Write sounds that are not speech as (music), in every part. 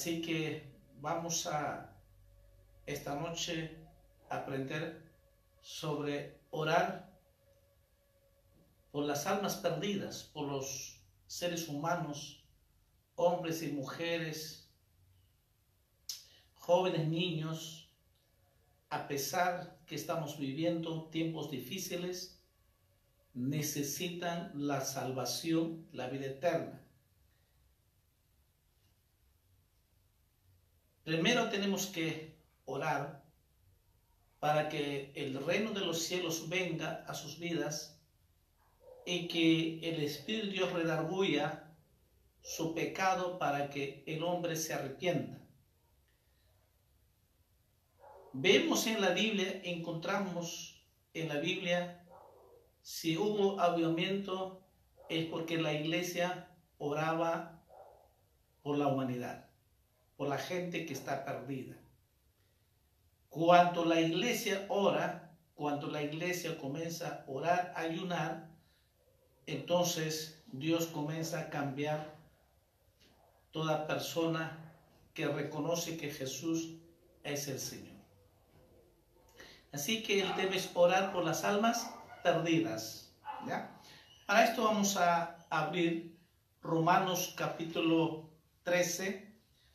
Así que vamos a esta noche aprender sobre orar por las almas perdidas, por los seres humanos, hombres y mujeres, jóvenes, niños, a pesar que estamos viviendo tiempos difíciles, necesitan la salvación, la vida eterna. Primero tenemos que orar para que el reino de los cielos venga a sus vidas y que el Espíritu de Dios redarguya su pecado para que el hombre se arrepienta. Vemos en la Biblia, encontramos en la Biblia, si hubo avivamiento es porque la iglesia oraba por la humanidad por la gente que está perdida. Cuando la iglesia ora, cuando la iglesia comienza a orar, a ayunar, entonces Dios comienza a cambiar toda persona que reconoce que Jesús es el Señor. Así que Él debe orar por las almas perdidas. ¿ya? Para esto vamos a abrir Romanos capítulo 13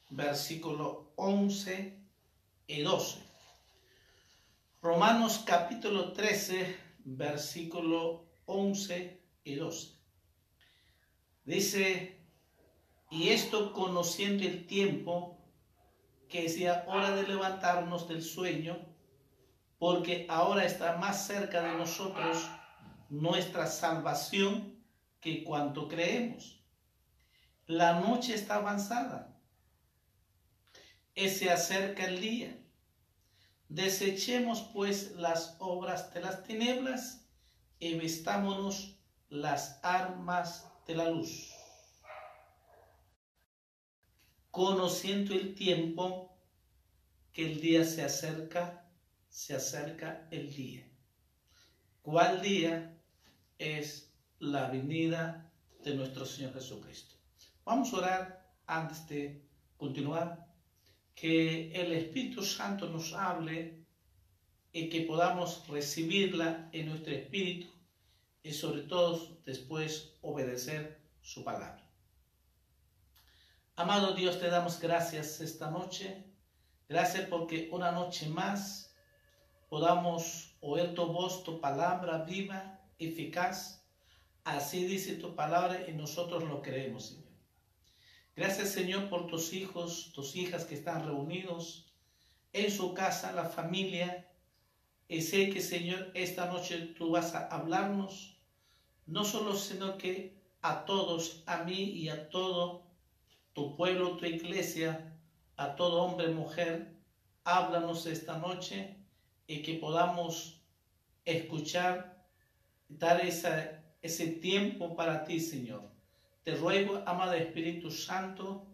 versículo 11 y 12. Romanos capítulo 13, versículo 11 y 12. Dice, y esto conociendo el tiempo, que sea hora de levantarnos del sueño, porque ahora está más cerca de nosotros nuestra salvación que cuanto creemos. La noche está avanzada se acerca el día. Desechemos pues las obras de las tinieblas y vestámonos las armas de la luz. Conociendo el tiempo que el día se acerca, se acerca el día. ¿Cuál día es la venida de nuestro Señor Jesucristo? Vamos a orar antes de continuar que el Espíritu Santo nos hable y que podamos recibirla en nuestro espíritu y sobre todo después obedecer su palabra. Amado Dios, te damos gracias esta noche. Gracias porque una noche más podamos oír tu voz, tu palabra viva, eficaz. Así dice tu palabra y nosotros lo creemos. Gracias Señor por tus hijos, tus hijas que están reunidos en su casa, la familia. Y sé que Señor, esta noche tú vas a hablarnos, no solo sino que a todos, a mí y a todo tu pueblo, tu iglesia, a todo hombre, mujer, háblanos esta noche y que podamos escuchar, dar ese tiempo para ti, Señor. Te ruego, amado Espíritu Santo,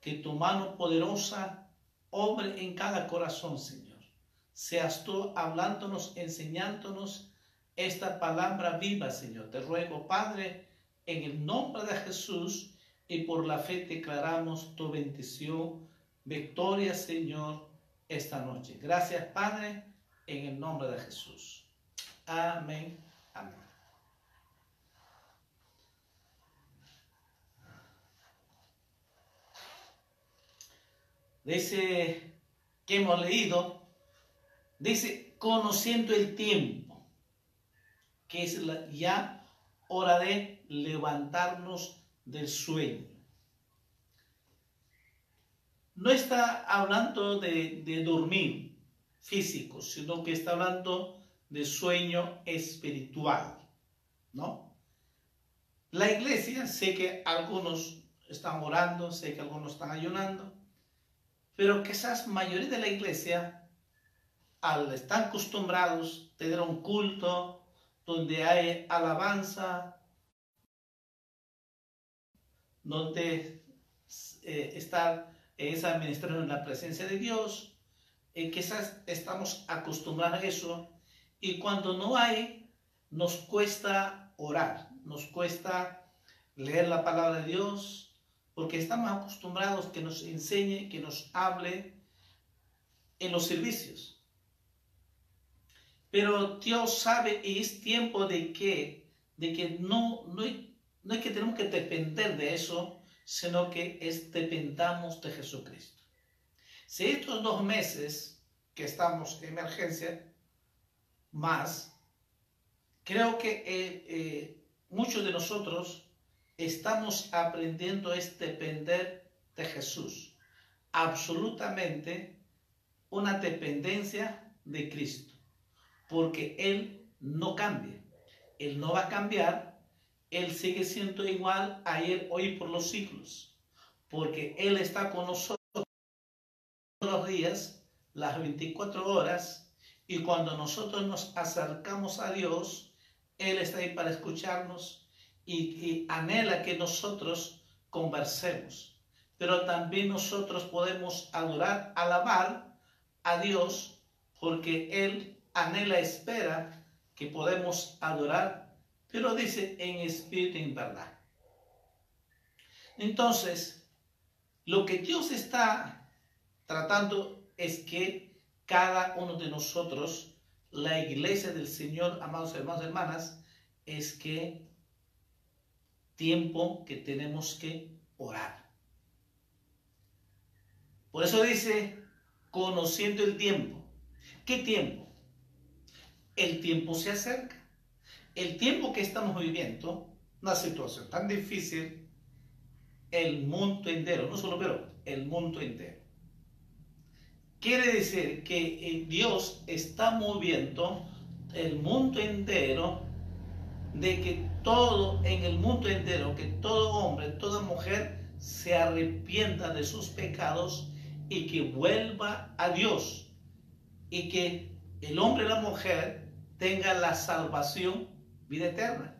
que tu mano poderosa obre en cada corazón, Señor. Seas tú hablándonos, enseñándonos esta palabra viva, Señor. Te ruego, Padre, en el nombre de Jesús y por la fe declaramos tu bendición, victoria, Señor, esta noche. Gracias, Padre, en el nombre de Jesús. Amén. Amén. Dice que hemos leído, dice, conociendo el tiempo, que es ya hora de levantarnos del sueño. No está hablando de, de dormir físico, sino que está hablando de sueño espiritual, ¿no? La iglesia, sé que algunos están orando, sé que algunos están ayunando, pero quizás mayoría de la iglesia, al estar acostumbrados a tener un culto donde hay alabanza, donde eh, estar en esa administración en la presencia de Dios, eh, quizás estamos acostumbrados a eso, y cuando no hay, nos cuesta orar, nos cuesta leer la palabra de Dios, porque estamos acostumbrados que nos enseñe, que nos hable en los servicios. Pero Dios sabe y es tiempo de que, de que no, no, no es que tenemos que depender de eso, sino que es dependamos de Jesucristo. Si estos dos meses que estamos en emergencia, más, creo que eh, eh, muchos de nosotros estamos aprendiendo a depender de Jesús. Absolutamente una dependencia de Cristo. Porque Él no cambia. Él no va a cambiar. Él sigue siendo igual ayer, hoy por los siglos. Porque Él está con nosotros los días, las 24 horas y cuando nosotros nos acercamos a Dios, Él está ahí para escucharnos y, anhela que nosotros conversemos. Pero también nosotros podemos adorar, alabar a Dios porque Él anhela, espera que podemos adorar, pero dice en espíritu y en verdad. Entonces, lo que Dios está tratando es que cada uno de nosotros, la iglesia del Señor, amados hermanos y hermanas, es que tiempo que tenemos que orar. Por eso dice, conociendo el tiempo. ¿Qué tiempo? El tiempo se acerca. El tiempo que estamos viviendo, una situación tan difícil, el mundo entero, no solo pero, el mundo entero Quiere decir que eh, Dios está moviendo el mundo entero de que todo, en el mundo entero, que todo hombre, toda mujer se arrepienta de sus pecados y que vuelva a Dios. Y que el hombre y la mujer tengan la salvación, vida eterna.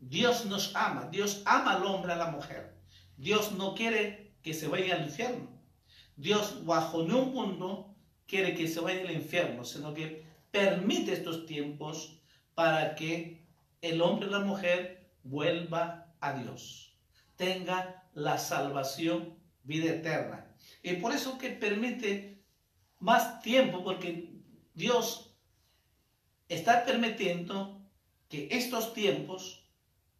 Dios nos ama, Dios ama al hombre y a la mujer. Dios no quiere que se vaya al infierno. Dios bajo ningún mundo quiere que se vaya al infierno, sino que permite estos tiempos para que el hombre y la mujer vuelva a Dios, tenga la salvación, vida eterna. Y por eso que permite más tiempo, porque Dios está permitiendo que estos tiempos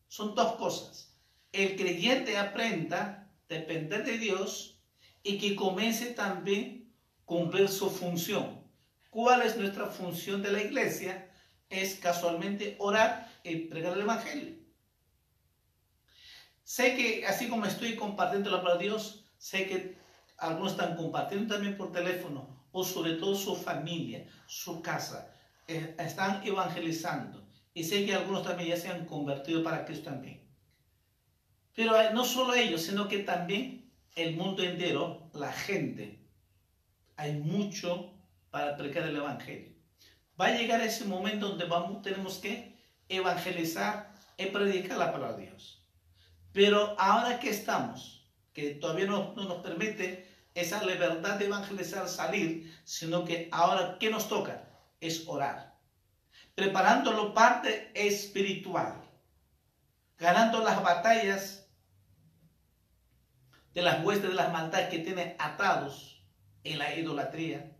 son dos cosas. El creyente aprenda a depender de Dios y que comience también a cumplir su función. ¿Cuál es nuestra función de la iglesia? Es casualmente orar y pregar el Evangelio. Sé que así como estoy compartiendo la palabra de Dios, sé que algunos están compartiendo también por teléfono o sobre todo su familia, su casa. Eh, están evangelizando. Y sé que algunos también ya se han convertido para Cristo también. Pero eh, no solo ellos, sino que también el mundo entero, la gente, hay mucho para predicar el Evangelio. Va a llegar ese momento donde vamos, tenemos que evangelizar y predicar la palabra de Dios. Pero ahora que estamos, que todavía no, no nos permite esa libertad de evangelizar salir, sino que ahora, ¿qué nos toca? Es orar. Preparándolo parte espiritual. Ganando las batallas de las huestes de las maldades que tiene atados en la idolatría.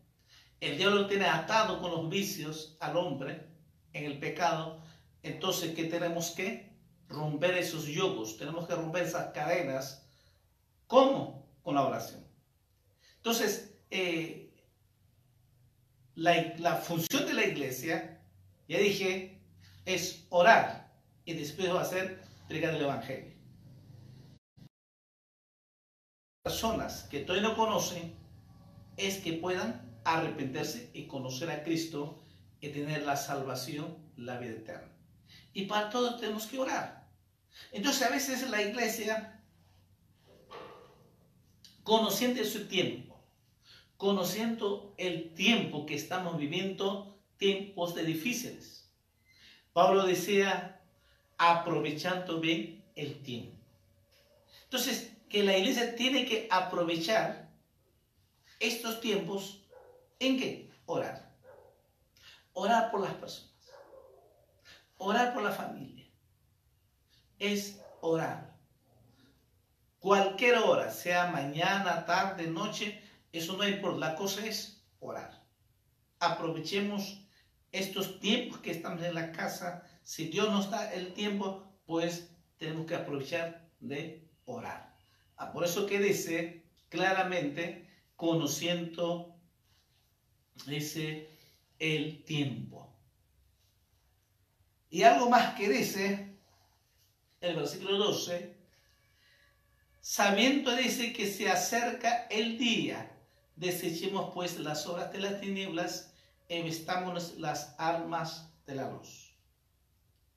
El diablo tiene atado con los vicios al hombre en el pecado. Entonces, ¿qué tenemos que? Romper esos yugos. Tenemos que romper esas cadenas. ¿Cómo? Con la oración. Entonces, eh, la, función de la iglesia, ya dije, es orar y después va a ser predicar el Evangelio. Personas que todavía no conocen es que puedan arrepentirse y conocer a Cristo y tener la salvación, la vida eterna. Y para todo tenemos que orar. Entonces a veces la iglesia, conociendo su tiempo, conociendo el tiempo que estamos viviendo, tiempos de difíciles. Pablo decía, aprovechando bien el tiempo. Entonces, que la iglesia tiene que aprovechar estos tiempos en qué? Orar. Orar por las personas. Orar por la familia. Es orar. Cualquier hora, sea mañana, tarde, noche, eso no importa, la cosa es orar. Aprovechemos estos tiempos que estamos en la casa. Si Dios nos da el tiempo, pues tenemos que aprovechar de orar. Ah, por eso que dice claramente, conociendo ese el tiempo. Y algo más que dice el versículo 12, sabiendo dice que se acerca el día Desechemos pues las obras de las tinieblas y vestámonos las armas de la luz,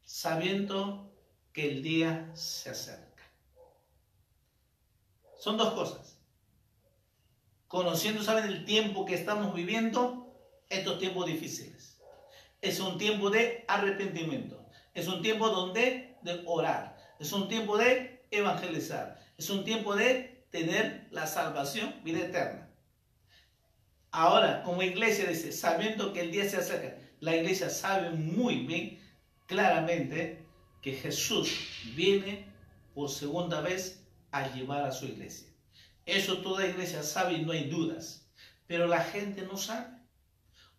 sabiendo que el día se acerca. Son dos cosas. Conociendo, ¿saben el tiempo que estamos viviendo? Estos tiempos difíciles. Es un tiempo de arrepentimiento. Es un tiempo donde de orar. Es un tiempo de evangelizar. Es un tiempo de tener la salvación, vida eterna. Ahora, como iglesia dice, sabiendo que el día se acerca, la iglesia sabe muy bien, claramente, que Jesús viene por segunda vez a llevar a su iglesia. Eso toda iglesia sabe y no hay dudas. Pero la gente no sabe.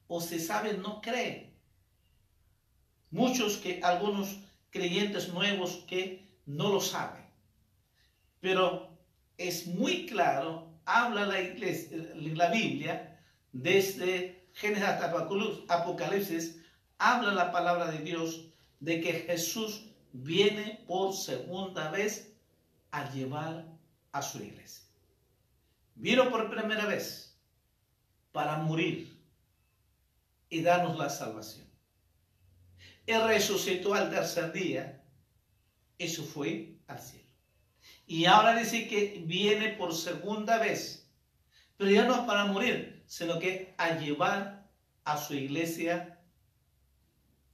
O se sabe, no cree. Muchos que, algunos creyentes nuevos que no lo saben. Pero es muy claro, habla la, iglesia, la Biblia, desde Génesis hasta Apocalipsis, habla la palabra de Dios de que Jesús viene por segunda vez a llevar a su iglesia. Vino por primera vez para morir y darnos la salvación. Él resucitó al tercer día, eso fue al cielo. Y ahora dice que viene por segunda vez, pero ya no es para morir, sino que a llevar a su iglesia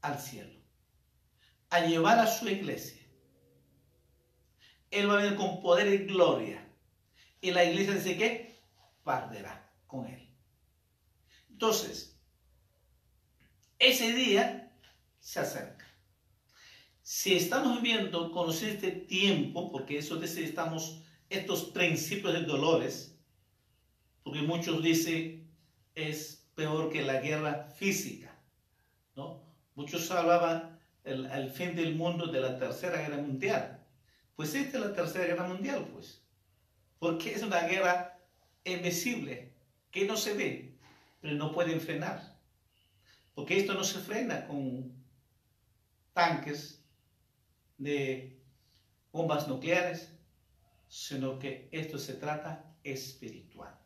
al cielo. A llevar a su iglesia. Él va a venir con poder y gloria. Y la iglesia dice que perderá con él. Entonces, ese día se acerca. Si estamos viviendo, conocer este tiempo, porque eso necesitamos estos principios de dolores, porque muchos dicen, es peor que la guerra física. ¿no? Muchos hablaban el, fin del mundo de la Tercera Guerra Mundial. Pues esta es la Tercera Guerra Mundial, pues. Porque es una guerra invisible, que no se ve, pero no pueden frenar. Porque esto no se frena con tanques de bombas nucleares, sino que esto se trata espiritual.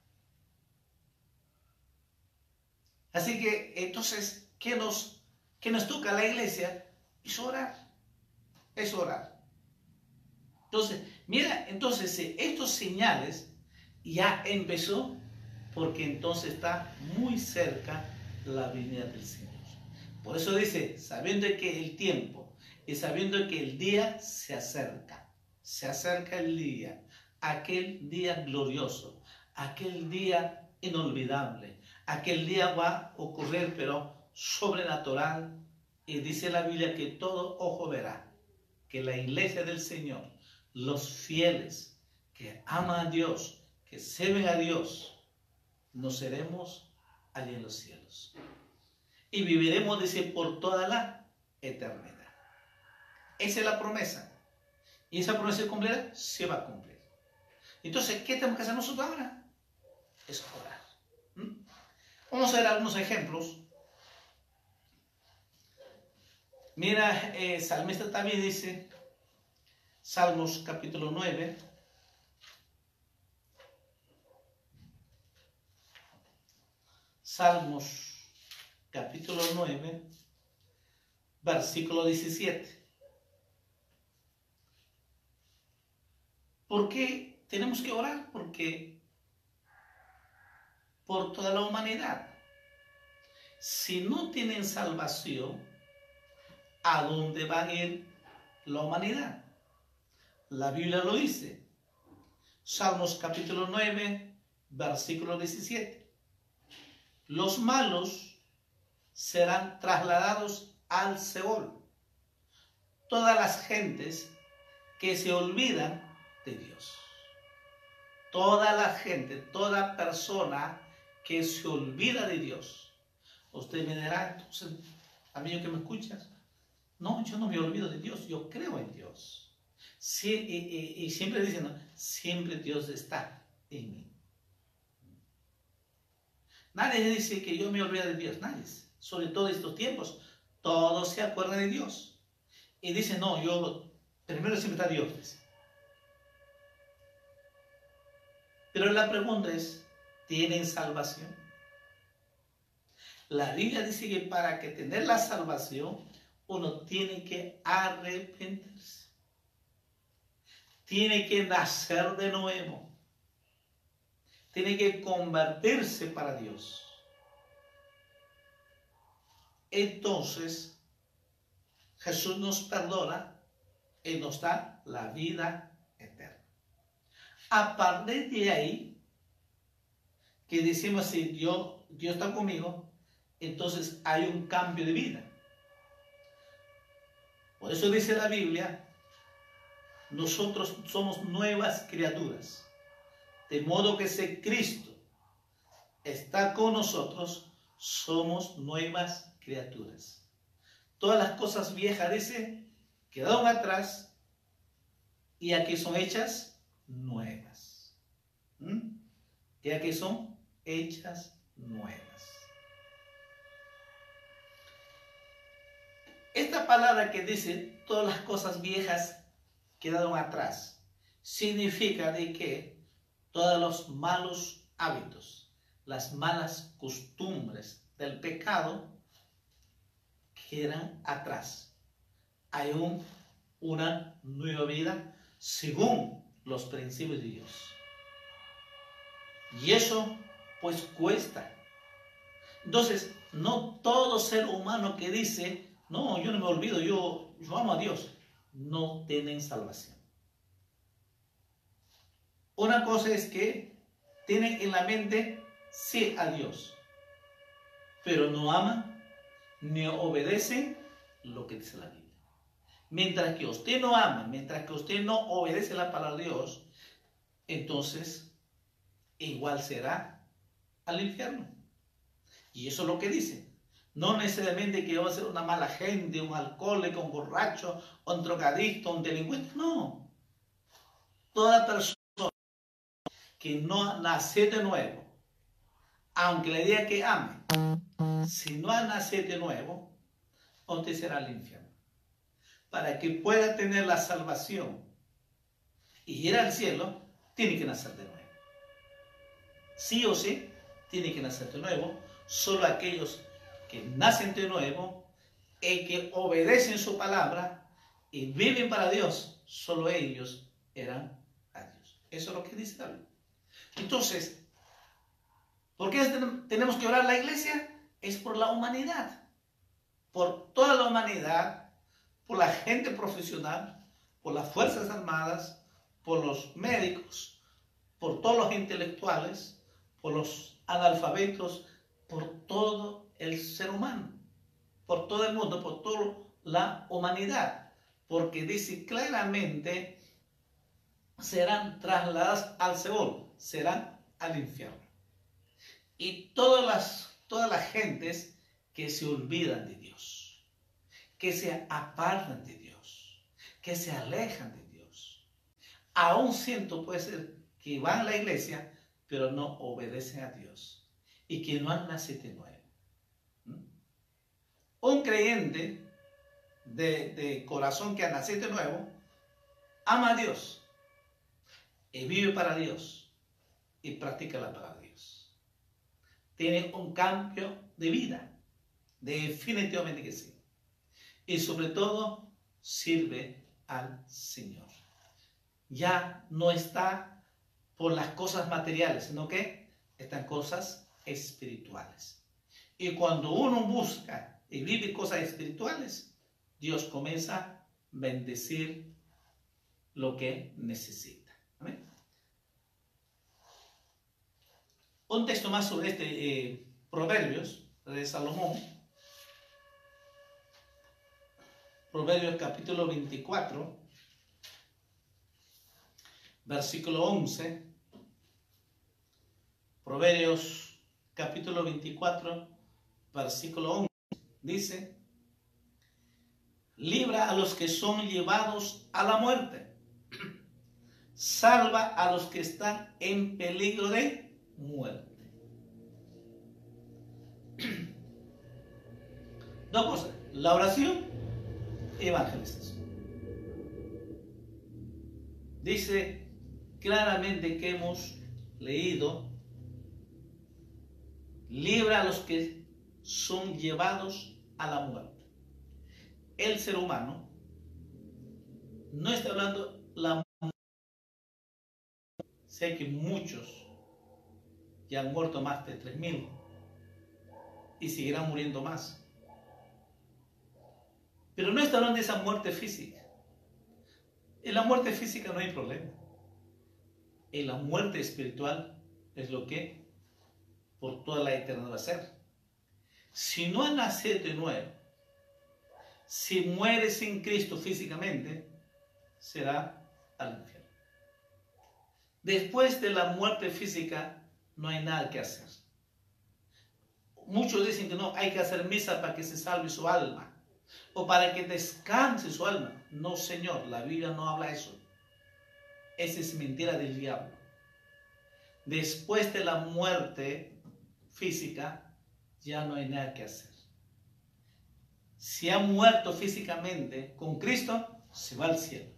Así que entonces, ¿qué nos, qué nos toca a la iglesia? Es orar. Es orar. Entonces, mira, entonces estos señales ya empezó porque entonces está muy cerca la venida del Señor. Por eso dice, sabiendo que el tiempo y sabiendo que el día se acerca, se acerca el día, aquel día glorioso, aquel día inolvidable, aquel día va a ocurrir, pero sobrenatural. Y dice la Biblia que todo ojo verá que la iglesia del Señor, los fieles que aman a Dios, que sirven a Dios, nos seremos allí en los cielos. Y viviremos, dice, por toda la eternidad. Esa es la promesa. Y esa promesa se cumplirá, se va a cumplir. Entonces, ¿qué tenemos que hacer nosotros ahora? Es orar. ¿Mm? Vamos a ver algunos ejemplos. Mira, eh, Salmista también dice, Salmos capítulo 9, Salmos capítulo 9, versículo 17. ¿Por qué tenemos que orar? Porque por toda la humanidad. Si no tienen salvación, ¿a dónde va a ir la humanidad? La Biblia lo dice. Salmos capítulo 9, versículo 17. Los malos serán trasladados al Seol. Todas las gentes que se olvidan de Dios. Toda la gente, toda persona que se olvida de Dios. Usted me dirá, entonces, amigo que me escuchas, no, yo no me olvido de Dios, yo creo en Dios. Sí, y, siempre dicen, siempre Dios está en mí. Nadie dice que yo me olvido de Dios, nadie. Sobre todo estos tiempos, todos se acuerdan de Dios. Y dicen, no, yo, primero siempre está Dios. Pero la pregunta es, ¿tienen salvación? La Biblia dice que para que tener la salvación, uno tiene que arrepentirse. Tiene que nacer de nuevo. Tiene que convertirse para Dios. Entonces, Jesús nos perdona y nos da la vida eterna. A partir de ahí, que decimos si Dios, Dios está conmigo, entonces hay un cambio de vida. Por eso dice la Biblia, nosotros somos nuevas criaturas. De modo que si Cristo está con nosotros, somos nuevas criaturas. Todas las cosas viejas, dice, quedaron atrás y aquí son hechas nuevas. ¿Mm? Y aquí son hechas nuevas. Esta palabra que dice todas las cosas viejas quedaron atrás, significa de que todos los malos hábitos, las malas costumbres del pecado quedan atrás. Hay un, una nueva vida según los principios de Dios. Y eso pues cuesta. Entonces, no todo ser humano que dice, no, yo no me olvido, yo, yo amo a Dios, no tienen salvación. Una cosa es que tienen en la mente sí a Dios, pero no aman ni obedecen lo que dice la Biblia. Mientras que usted no ama, mientras que usted no obedece la palabra de Dios, entonces igual será al infierno. Y eso es lo que dice. No necesariamente que va a ser una mala gente, un alcohólico, un borracho, un drogadicto, un delincuente. No. Toda persona que no nace de nuevo, aunque le diga que ame, si no ha nacido de nuevo, usted será al infierno para que pueda tener la salvación y ir al cielo, tiene que nacer de nuevo. Sí o sí, tiene que nacer de nuevo. Solo aquellos que nacen de nuevo y que obedecen su palabra y viven para Dios, solo ellos eran a Dios. Eso es lo que dice David. Entonces, ¿Por qué tenemos que orar la iglesia? Es por la humanidad, por toda la humanidad, por la gente profesional, por las Fuerzas Armadas, por los médicos, por todos los intelectuales, por los analfabetos, por todo el ser humano, por todo el mundo, por toda la humanidad. Porque dice claramente, serán trasladadas al Seol, serán al infierno. Y todas las, todas las gentes que se olvidan de Dios, que se apartan de Dios, que se alejan de Dios. Aún siento puede ser que van a la iglesia, pero no obedecen a Dios y que no han nacido de nuevo. ¿Mm? Un creyente de, de corazón que ha nacido de nuevo ama a Dios y vive para Dios y practica la palabra. Tiene un cambio de vida, definitivamente que sí. Y sobre todo sirve al Señor. Ya no está por las cosas materiales, sino que están cosas espirituales. Y cuando uno busca y vive cosas espirituales, Dios comienza a bendecir lo que necesita. Un texto más sobre este eh, Proverbios de Salomón. Proverbios capítulo 24, versículo 11. Proverbios capítulo 24, versículo 11. Dice, libra a los que son llevados a la muerte salva a los que están en peligro de muerte. (clears throat) Dos cosas, la oración y evangelización. Dice claramente que hemos leído, libra a los que son llevados a la muerte. El ser humano no está hablando la Sé que muchos ya han muerto más de 3.000 y seguirán muriendo más. Pero no está de esa muerte física. En la muerte física no hay problema. En la muerte espiritual es lo que por toda la eternidad va a ser. Si no nacido de nuevo, si muere sin Cristo físicamente, será al infierno. Después de la muerte física no hay nada que hacer. Muchos dicen que no, hay que hacer misa para que se salve su alma o para que descanse su alma. No, Señor, la Biblia no habla eso. Esa es mentira del diablo. Después de la muerte física, ya no hay nada que hacer. Si ha muerto físicamente con Cristo, se va al cielo.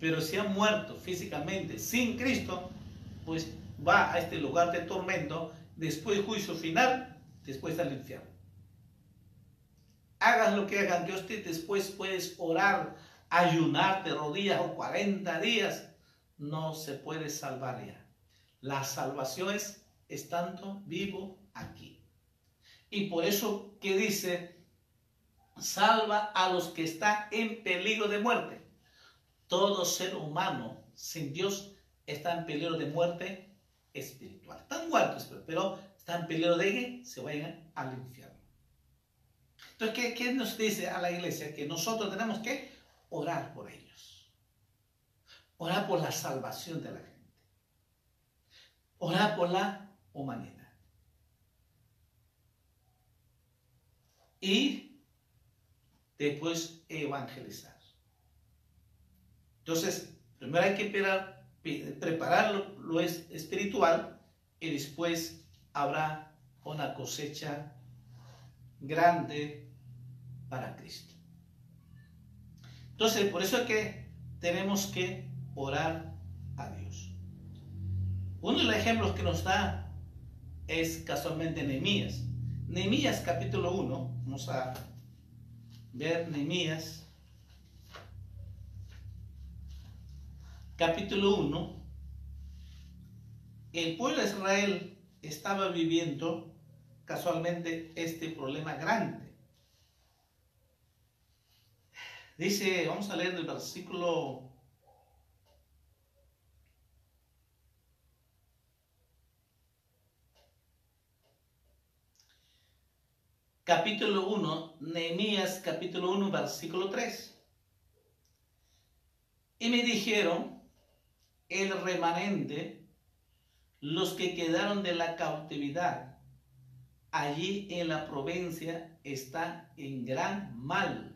Pero si ha muerto físicamente sin Cristo, pues va a este lugar de tormento, después juicio final, después al infierno. Hagan lo que hagan, que usted después puedes orar, ayunar de rodillas o 40 días, no se puede salvar ya. La salvación es estando vivo aquí. Y por eso que dice, salva a los que están en peligro de muerte. Todo ser humano sin Dios está en peligro de muerte espiritual. Están muertos, pero están en peligro de que se vayan al infierno. Entonces, ¿qué, ¿qué, nos dice a la iglesia? Que nosotros tenemos que orar por ellos. Orar por la salvación de la gente. Orar por la humanidad. Y después evangelizar. Entonces, primero hay que preparar lo, espiritual y después habrá una cosecha grande para Cristo. Entonces, por eso es que tenemos que orar a Dios. Uno de los ejemplos que nos da es casualmente Nehemías. Nehemías capítulo 1, vamos a ver Nehemías capítulo 1, el pueblo de Israel estaba viviendo casualmente este problema grande. Dice, vamos a leer el versículo capítulo 1, Nehemías capítulo 1, versículo 3. Y me dijeron, el remanente, los que quedaron de la cautividad, allí en la provincia está en gran mal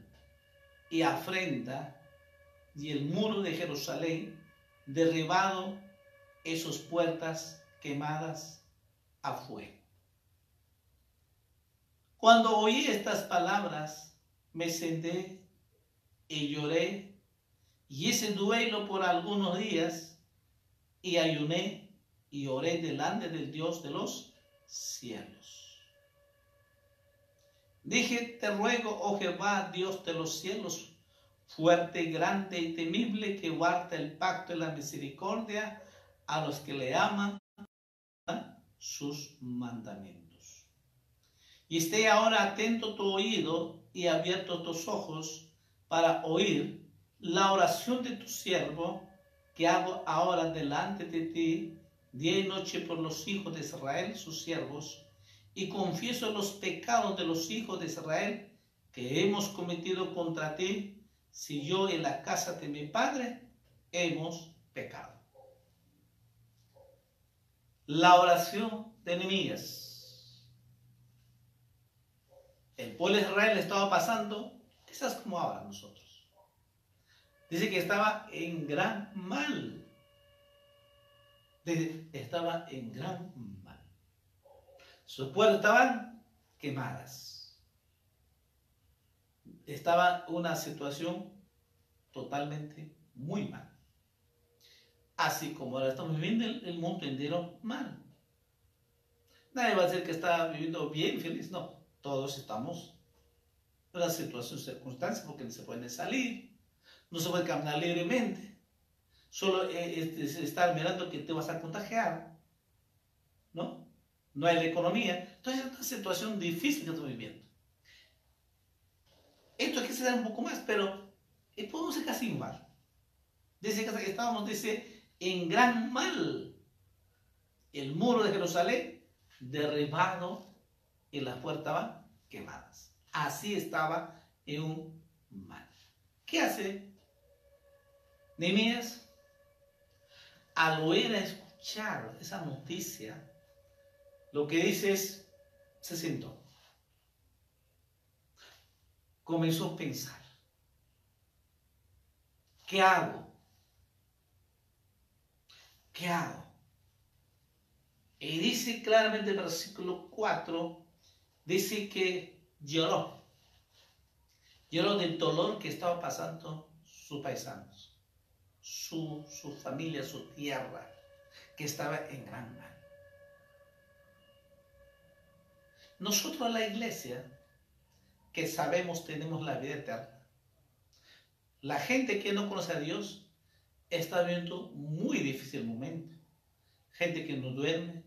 y afrenta, y el muro de Jerusalén derribado, y sus puertas quemadas a fuego. Cuando oí estas palabras, me senté y lloré y ese duelo por algunos días y ayuné y oré delante del Dios de los cielos. Dije, te ruego, oh Jehová, Dios de los cielos, fuerte, grande y temible, que guarda el pacto y la misericordia a los que le aman sus mandamientos. Y esté ahora atento tu oído y abierto tus ojos para oír la oración de tu siervo que hago ahora delante de ti, día y noche por los hijos de Israel, sus siervos, y confieso los pecados de los hijos de Israel que hemos cometido contra ti, si yo en la casa de mi padre hemos pecado. La oración de Nehemías. El pueblo de Israel estaba pasando, quizás como ahora nosotros Dice que estaba en gran mal. estaba en gran mal. Sus puertas estaban quemadas. Estaba una situación totalmente muy mal. Así como ahora estamos viviendo el, mundo entero mal. Nadie va a decir que está viviendo bien, feliz. No, todos estamos en una situación, circunstancia, porque no se pueden salir, no se puede caminar libremente. Solo eh, es, estar mirando que te vas a contagiar. ¿No? No hay la economía. Entonces es una situación difícil que estamos viviendo. Esto hay que se da un poco más, pero eh, podemos ser casi igual. Dice que estábamos, dice, en gran mal. El muro de Jerusalén derribado y las puertas van quemadas. Así estaba en un mal. ¿Qué hace Nehemías, al oír a escuchar esa noticia, lo que dice es, se sentó. Comenzó a pensar, ¿qué hago? ¿Qué hago? Y dice claramente el versículo 4, dice que lloró. Lloró del dolor que estaba pasando sus paisanos su, familia, su tierra, que estaba en gran mal. Nosotros la iglesia, que sabemos tenemos la vida eterna, la gente que no conoce a Dios está viendo muy difícil momento. Gente que no duerme,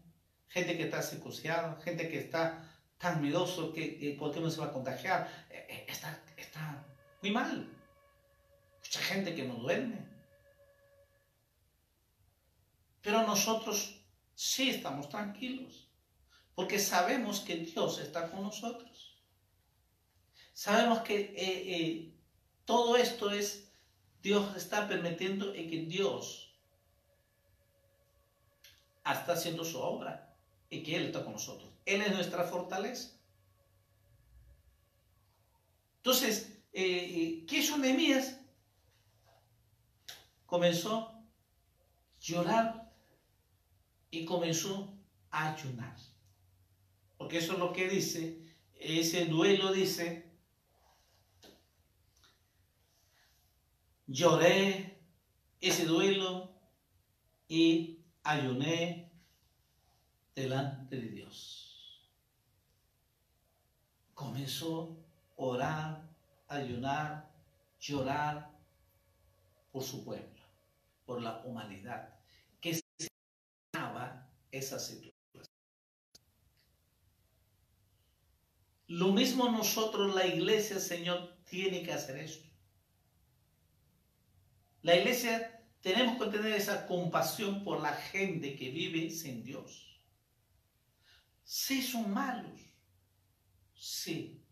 gente que está psicoseada, gente que está tan miedoso que, que por qué no se va a contagiar. Eh, eh, está, está muy mal. Mucha gente que no duerme. Pero nosotros sí estamos tranquilos, porque sabemos que Dios está con nosotros. Sabemos que eh, eh, todo esto es, Dios está permitiendo y que Dios está haciendo su obra y que Él está con nosotros. Él es nuestra fortaleza. Entonces, eh, ¿qué hizo Nehemías? Comenzó a llorar y comenzó a ayunar. Porque eso es lo que dice, ese duelo dice, lloré ese duelo y ayuné delante de Dios. Comenzó a orar, ayunar, llorar por su pueblo, por la humanidad esa situación. Lo mismo nosotros, la iglesia, Señor, tiene que hacer esto. La iglesia tenemos que tener esa compasión por la gente que vive sin Dios. Sí, son malos. Sí.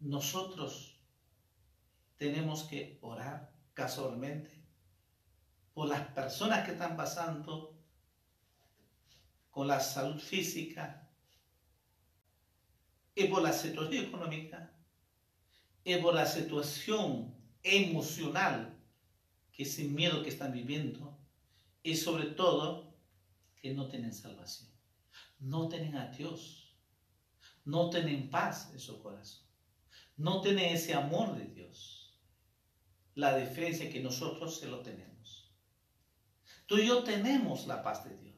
Nosotros tenemos que orar casualmente por las personas que están pasando con la salud física y por la situación económica y por la situación emocional que sin miedo que están viviendo y sobre todo que no tienen salvación, no tienen a Dios, no tienen paz en su corazón, no tienen ese amor de Dios, la diferencia que nosotros se lo tenemos. Tú y yo tenemos la paz de Dios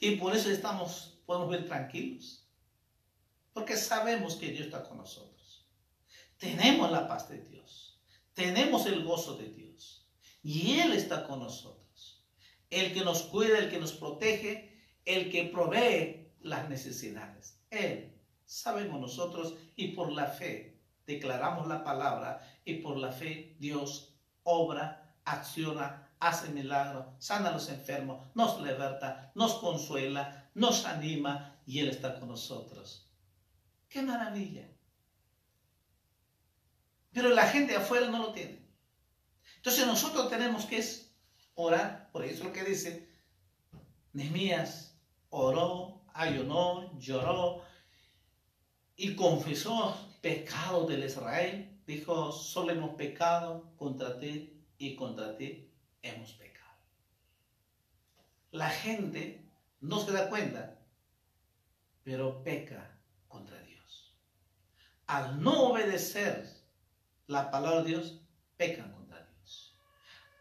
y por eso estamos, podemos ver tranquilos, porque sabemos que Dios está con nosotros. Tenemos la paz de Dios, tenemos el gozo de Dios. Y Él está con nosotros. El que nos cuida, el que nos protege, el que provee las necesidades. Él, sabemos nosotros, y por la fe declaramos la palabra, y por la fe Dios obra, acciona, hace milagros, sana a los enfermos, nos liberta, nos consuela, nos anima, y Él está con nosotros. ¡Qué maravilla! Pero la gente afuera no lo tiene. Entonces nosotros tenemos que orar, por eso es lo que dice Nehemías, oró, ayunó, lloró y confesó pecado del Israel. Dijo, solo hemos pecado contra ti y contra ti hemos pecado. La gente no se da cuenta, pero peca contra Dios. Al no obedecer la palabra de Dios, pecan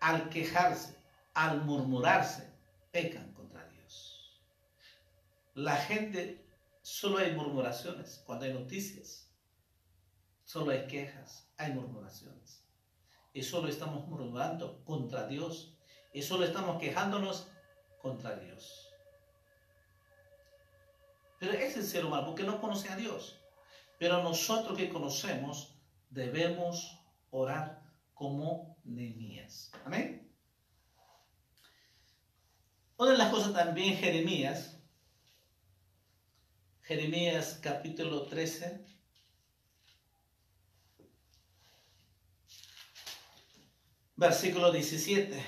al quejarse, al murmurarse, pecan contra Dios. La gente, solo hay murmuraciones cuando hay noticias. Solo hay quejas, hay murmuraciones. Y solo estamos murmurando contra Dios. Y solo estamos quejándonos contra Dios. Pero es el ser humano porque no conoce a Dios. Pero nosotros que conocemos debemos orar como Nehemías. Amén. Una de las cosas también Jeremías, Jeremías capítulo 13, versículo 17.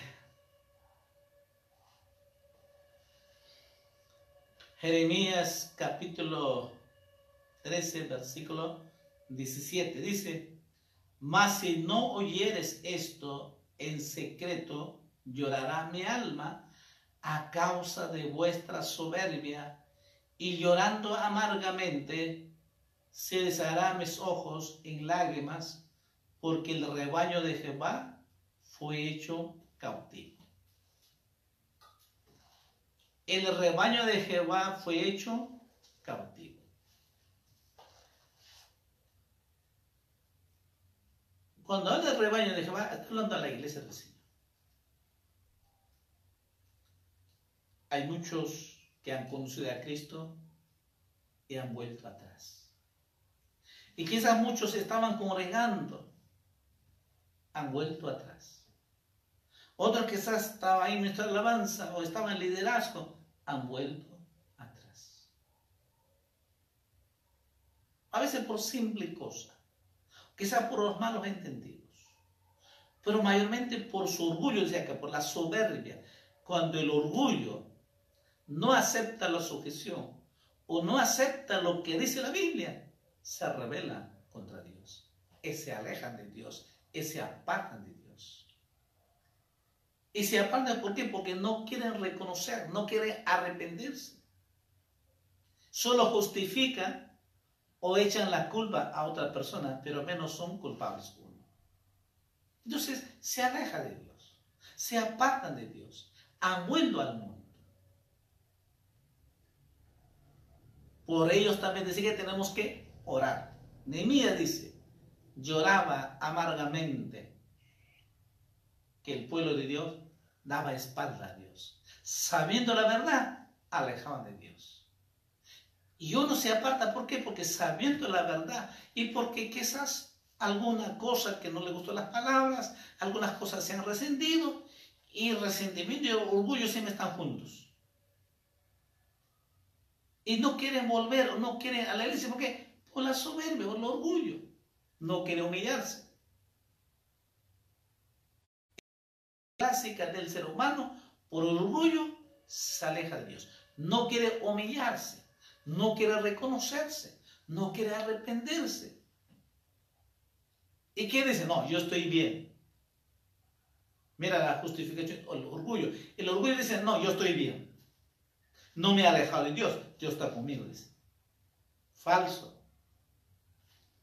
Jeremías capítulo 13, versículo 17. Dice, mas si no oyeres esto en secreto, llorará mi alma a causa de vuestra soberbia, y llorando amargamente se deshará mis ojos en lágrimas, porque el rebaño de Jehová fue hecho cautivo. El rebaño de Jehová fue hecho cautivo. Cuando habla del rebaño de Jehová, está hablando a la iglesia del Señor. Hay muchos que han conocido a Cristo y han vuelto atrás. Y quizás muchos estaban congregando, han vuelto atrás. Otros quizás estaban ahí en nuestra alabanza o estaban en liderazgo, han vuelto atrás. A veces por simple cosa quizás por los malos entendidos, pero mayormente por su orgullo, decía que por la soberbia. Cuando el orgullo no acepta la sujeción o no acepta lo que dice la Biblia, se rebela contra Dios, y se alejan de Dios, y se apartan de Dios. Y se apartan ¿por qué? Porque no quieren reconocer, no quieren arrepentirse. Solo justifican o echan la culpa a otra persona, pero menos son culpables uno. Entonces se aleja de Dios, se apartan de Dios, han al mundo. Por ellos también dice que tenemos que orar. Nehemías dice, lloraba amargamente que el pueblo de Dios daba espalda a Dios. Sabiendo la verdad, alejaban de Dios. Y uno se aparta, ¿por qué? Porque sabiendo la verdad y porque quizás alguna cosa que no le gustó las palabras, algunas cosas se han resentido y resentimiento y orgullo siempre están juntos. Y no quieren volver no quieren a la iglesia, ¿por qué? Por la soberbia, por el orgullo. No quiere humillarse. Clásica del ser humano, por orgullo, se aleja de Dios. No quiere humillarse no quiere reconocerse, no quiere arrepentirse. ¿Y quién dice? No, yo estoy bien. Mira la justificación, el orgullo. El orgullo dice, no, yo estoy bien. No me he alejado de Dios, Dios está conmigo, dice. Falso.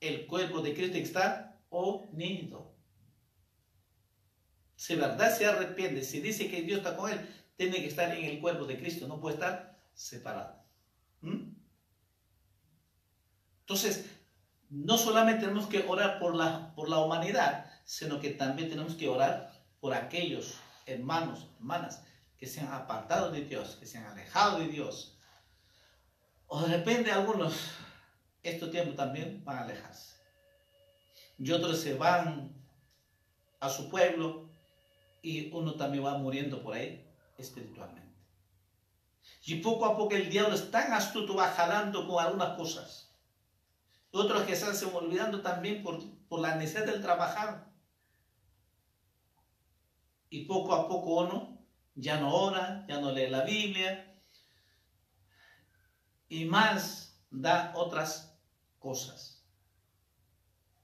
El cuerpo de Cristo está unido. Si verdad se arrepiente, si dice que Dios está con él, tiene que estar en el cuerpo de Cristo, no puede estar separado. ¿Mm? Entonces, no solamente tenemos que orar por la, por la humanidad, sino que también tenemos que orar por aquellos hermanos, hermanas, que se han apartado de Dios, que se han alejado de Dios. O de repente algunos, este tiempo también van a alejarse. Y otros se van a su pueblo y uno también va muriendo por ahí espiritualmente. Y poco a poco el diablo es tan astuto, va jalando con algunas cosas. Otros que se olvidando también por, por la necesidad del trabajar. Y poco a poco uno ya no ora, ya no lee la Biblia. Y más da otras cosas.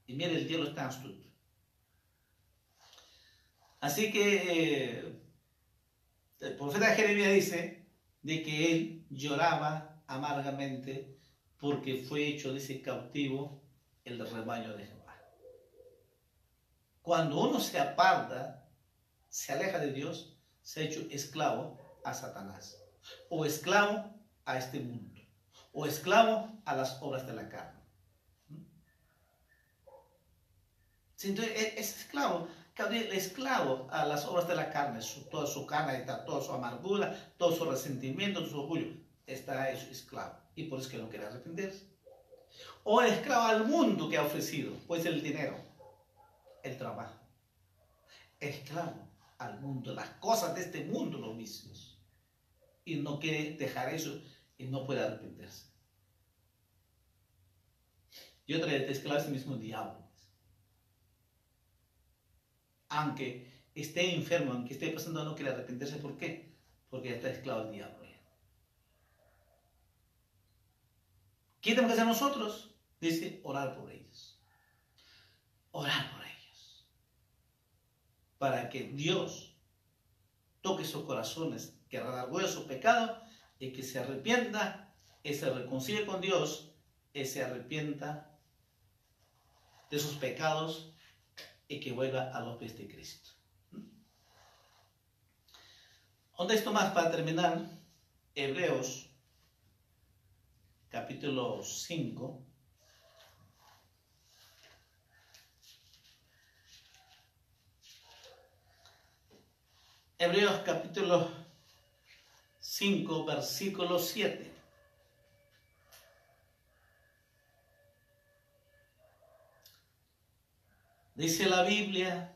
Y mire, el diablo está astuto. Así que eh, el profeta Jeremías dice, de que él lloraba amargamente porque fue hecho de ese cautivo el rebaño de Jehová. Cuando uno se aparta, se aleja de Dios, se ha hecho esclavo a Satanás, o esclavo a este mundo, o esclavo a las obras de la carne. Entonces e-, es esclavo el esclavo a las obras de la carne, toda su carne, toda su amargura, todo su resentimiento, su orgullo, está esclavo. Y por eso que no quiere arrepentirse. O esclavo al mundo que ha ofrecido, pues el dinero, el trabajo. Esclavo al mundo, las cosas de este mundo, los vicios. Y no quiere dejar eso y no puede arrepentirse. Y otra vez, esclavo es el mismo diablo aunque esté enfermo, aunque esté pasando, no quiere arrepentirse. ¿Por qué? Porque está esclavo del diablo. ¿Qué tenemos que hacer nosotros? Dice, orar por ellos. Orar por ellos. Para que Dios toque sus corazones, que redargüe su pecado y que se arrepienta y se reconcilie con Dios y se arrepienta de sus pecados y que vuelva a los pies de Cristo. ¿Dónde esto más para terminar? Hebreos capítulo 5. Hebreos capítulo 5, versículo 7. Dice la Biblia,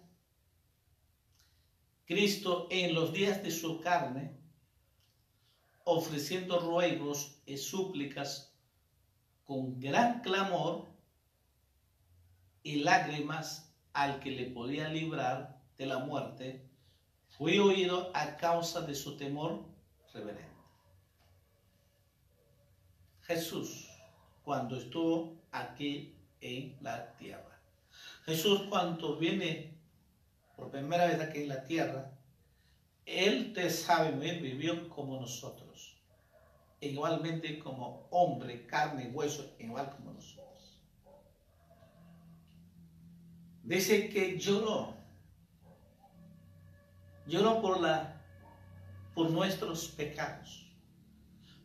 Cristo en los días de su carne, ofreciendo ruegos y súplicas con gran clamor y lágrimas al que le podía librar de la muerte, fue oído a causa de su temor reverente. Jesús, cuando estuvo aquí en la tierra. Jesús cuando viene por primera vez aquí en la tierra, Él te sabe bien, vivió como nosotros. Igualmente como hombre, carne y hueso, igual como nosotros. Dice que lloró. Lloró por, la, por nuestros pecados.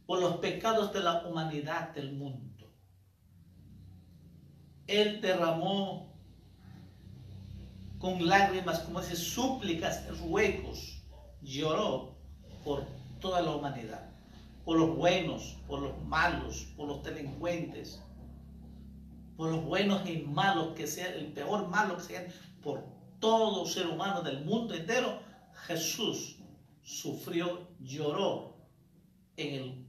Por los pecados de la humanidad, del mundo. Él derramó con lágrimas, como dice, súplicas, ruegos, lloró por toda la humanidad, por los buenos, por los malos, por los delincuentes, por los buenos y malos que sean, el peor malo que sean, por todo ser humano del mundo entero, Jesús sufrió, lloró en el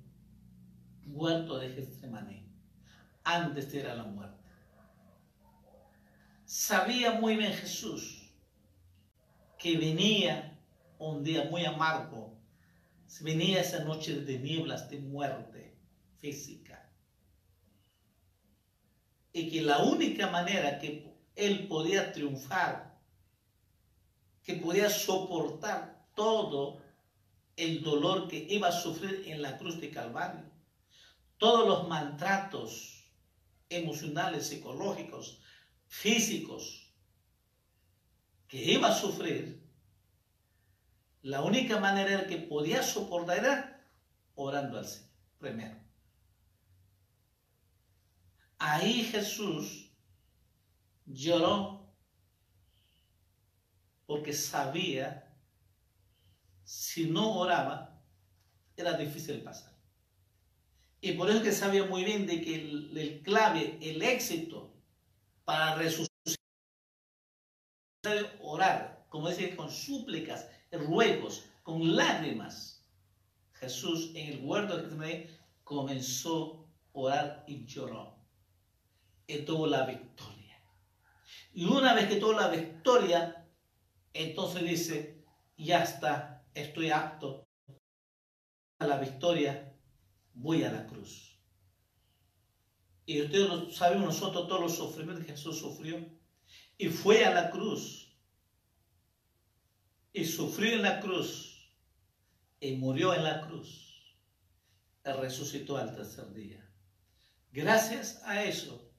huerto de Getsemaní antes de ir a la muerte. Sabía muy bien Jesús que venía un día muy amargo, venía esa noche de nieblas de muerte física. Y que la única manera que él podía triunfar, que podía soportar todo el dolor que iba a sufrir en la cruz de Calvario, todos los maltratos emocionales, psicológicos, físicos que iba a sufrir, la única manera que podía soportar era orando al Señor, primero. Ahí Jesús lloró porque sabía si no oraba era difícil pasar. Y por eso que sabía muy bien de que el, el clave, el éxito para resucitar, orar, como dice, con súplicas, ruegos, con lágrimas. Jesús en el huerto de Getsemaní comenzó a orar y lloró. Y tuvo la victoria. Y una vez que tuvo la victoria, entonces dice, ya está, estoy apto a la victoria, voy a la cruz. Y ustedes lo saben nosotros todos los sufrimientos que Jesús sufrió. Y fue a la cruz. Y sufrió en la cruz. Y murió en la cruz. Y resucitó al tercer día. Gracias a eso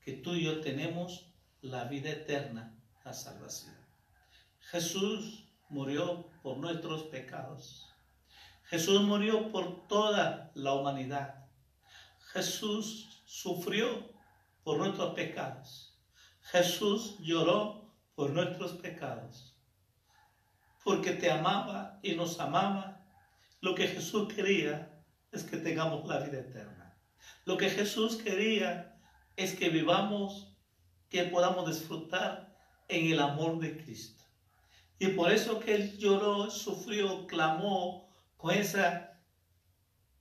que tú y yo tenemos la vida eterna, la salvación. Jesús murió por nuestros pecados. Jesús murió por toda la humanidad. Jesús sufrió por nuestros pecados. Jesús lloró por nuestros pecados. Porque te amaba y nos amaba. Lo que Jesús quería es que tengamos la vida eterna. Lo que Jesús quería es que vivamos, que podamos disfrutar en el amor de Cristo. Y por eso que Él lloró, sufrió, clamó con esas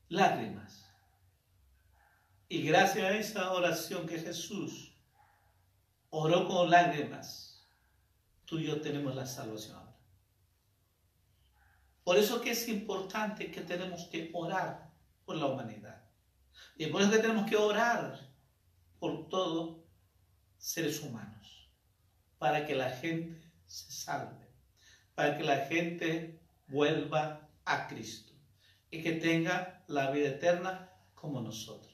lágrimas y gracias a esa oración que Jesús oró con lágrimas, tú y yo tenemos la salvación. Por eso que es importante que tenemos que orar por la humanidad. Y por eso que tenemos que orar por todos seres humanos. Para que la gente se salve. Para que la gente vuelva a Cristo. Y que tenga la vida eterna como nosotros.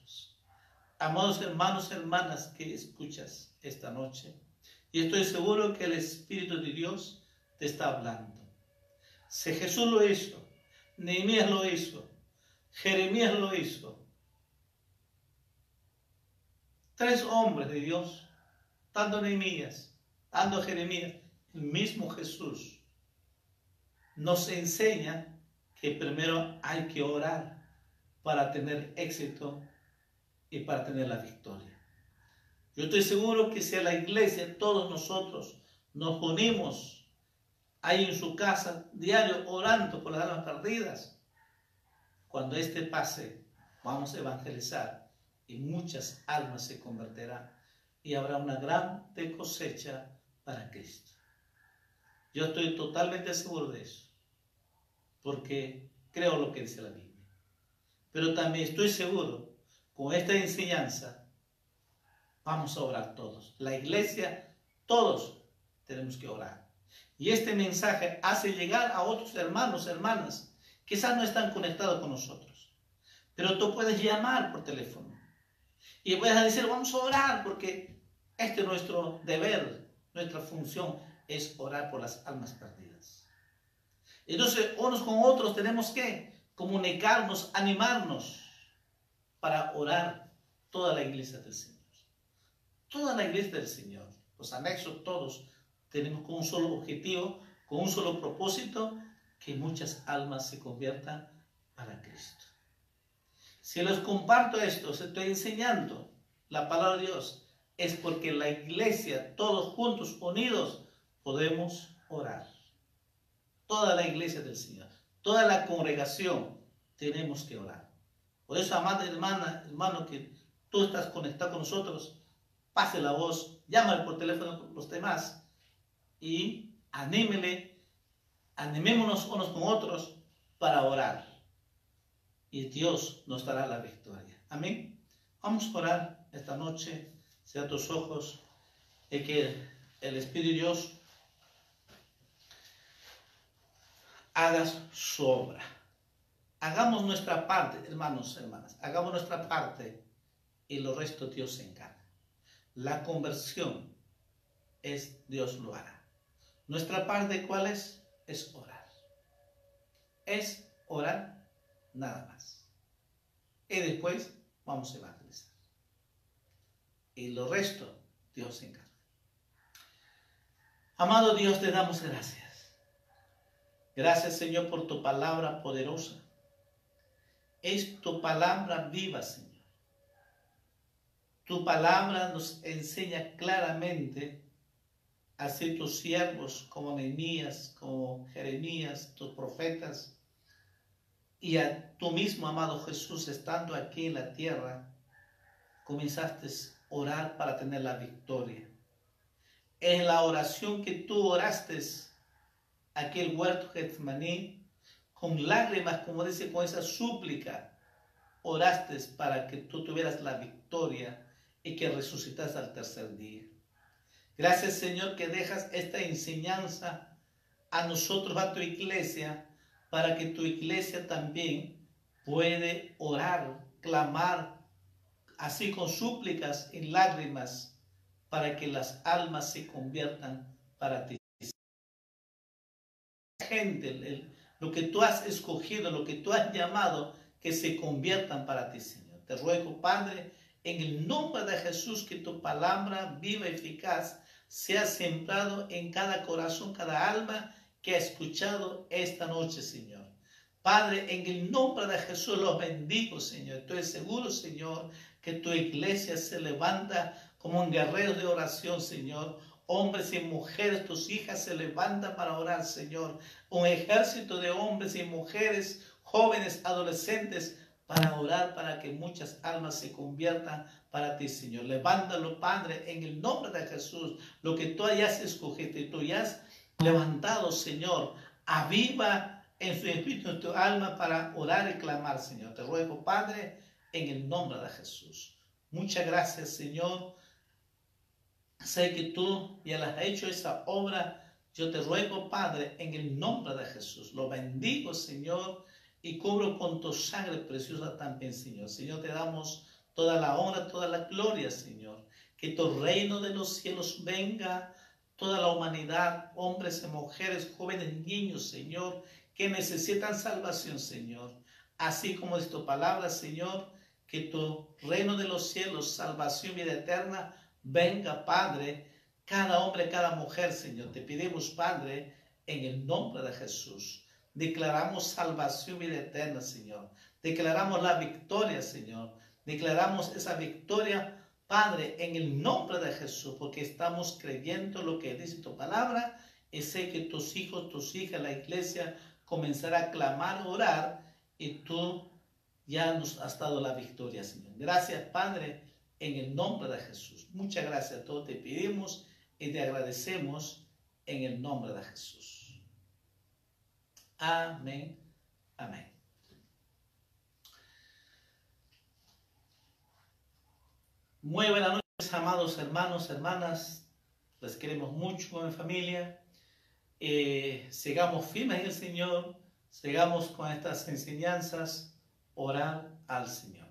Amados hermanos, hermanas que escuchas esta noche, y estoy seguro que el Espíritu de Dios te está hablando. Si Jesús lo hizo, Nehemías lo hizo, Jeremías lo hizo. Tres hombres de Dios, tanto Nehemías, tanto Jeremías, el mismo Jesús, nos enseña que primero hay que orar para tener éxito y para tener la victoria. Yo estoy seguro que si a la iglesia todos nosotros nos ponemos ahí en su casa diario orando por las almas perdidas, cuando este pase vamos a evangelizar y muchas almas se convertirán y habrá una gran cosecha para Cristo. Yo estoy totalmente seguro de eso, porque creo lo que dice la Biblia. Pero también estoy seguro con esta enseñanza, vamos a orar todos. La iglesia, todos tenemos que orar. Y este mensaje hace llegar a otros hermanos, hermanas, quizás no están conectados con nosotros. Pero tú puedes llamar por teléfono. Y puedes decir, vamos a orar, porque este es nuestro deber, nuestra función es orar por las almas perdidas. Entonces, unos con otros tenemos que comunicarnos, animarnos para orar toda la iglesia del Señor. Toda la iglesia del Señor, los anexos todos, tenemos con un solo objetivo, con un solo propósito, que muchas almas se conviertan para Cristo. Si les comparto esto, os estoy enseñando la palabra de Dios, es porque la iglesia, todos juntos, unidos, podemos orar. Toda la iglesia del Señor, toda la congregación, tenemos que orar. Por eso, amada hermana, hermano, que tú estás conectado con nosotros, pase la voz, llámale por teléfono a los demás y anímele, animémonos unos con otros para orar. Y Dios nos dará la victoria. Amén. Vamos a orar esta noche. Sea tus ojos y que el Espíritu de Dios haga su obra. Hagamos nuestra parte, hermanos, hermanas. Hagamos nuestra parte y lo resto Dios se encarga. La conversión es Dios lo hará. Nuestra parte, ¿cuál es? Es orar. Es orar nada más. Y después vamos a evangelizar. Y lo resto, Dios se encarga. Amado Dios, te damos gracias. Gracias, Señor, por tu palabra poderosa. Es tu palabra viva, Señor. Tu palabra nos enseña claramente a ser tus siervos como Nehemías, como Jeremías, tus profetas, y a tu mismo amado Jesús estando aquí en la tierra, comenzaste a orar para tener la victoria. En la oración que tú oraste, aquel huerto Getsemaní, con lágrimas, como dice, con esa súplica, oraste para que tú tuvieras la victoria y que resucitas al tercer día. Gracias Señor que dejas esta enseñanza a nosotros, a tu iglesia, para que tu iglesia también puede orar, clamar, así con súplicas y lágrimas, para que las almas se conviertan para ti. Lo que tú has escogido, lo que tú has llamado, que se conviertan para ti, Señor. Te ruego, Padre, en el nombre de Jesús, que tu palabra viva y eficaz sea sembrado en cada corazón, cada alma que ha escuchado esta noche, Señor. Padre, en el nombre de Jesús los bendigo, Señor. Estoy seguro, Señor, que tu iglesia se levanta como un guerrero de oración, Señor. Hombres y mujeres, tus hijas se levantan para orar, Señor. Un ejército de hombres y mujeres, jóvenes, adolescentes, para orar para que muchas almas se conviertan para ti, Señor. Levántalo, Padre, en el nombre de Jesús. Lo que tú hayas escogido y tú hayas levantado, Señor, aviva en su espíritu, en tu alma, para orar y clamar, Señor. Te ruego, Padre, en el nombre de Jesús. Muchas gracias, Señor. Sé que tú ya has hecho esa obra. Yo te ruego, Padre, en el nombre de Jesús. Lo bendigo, Señor y cubro con tu sangre preciosa también, Señor. Señor, te damos toda la honra, toda la gloria, Señor. Que tu reino de los cielos venga, toda la humanidad, hombres y mujeres, jóvenes, niños, Señor, que necesitan salvación, Señor. Así como es tu palabra, Señor, que tu reino de los cielos, salvación, vida eterna, venga, Padre, cada hombre, cada mujer, Señor. Te pedimos, Padre, en el nombre de Jesús. Declaramos salvación vida eterna, Señor. Declaramos la victoria, Señor. Declaramos esa victoria, Padre, en el nombre de Jesús, porque estamos creyendo lo que dice tu palabra y sé que tus hijos, tus hijas, la iglesia comenzará a clamar, orar y tú ya nos has dado la victoria, Señor. Gracias, Padre, en el nombre de Jesús. Muchas gracias a todos. Te pedimos y te agradecemos en el nombre de Jesús. Amén. Amén. Muy buenas noches, amados hermanos, hermanas. Les queremos mucho en familia. Eh, sigamos firmes en el Señor. Sigamos con estas enseñanzas. Orar al Señor.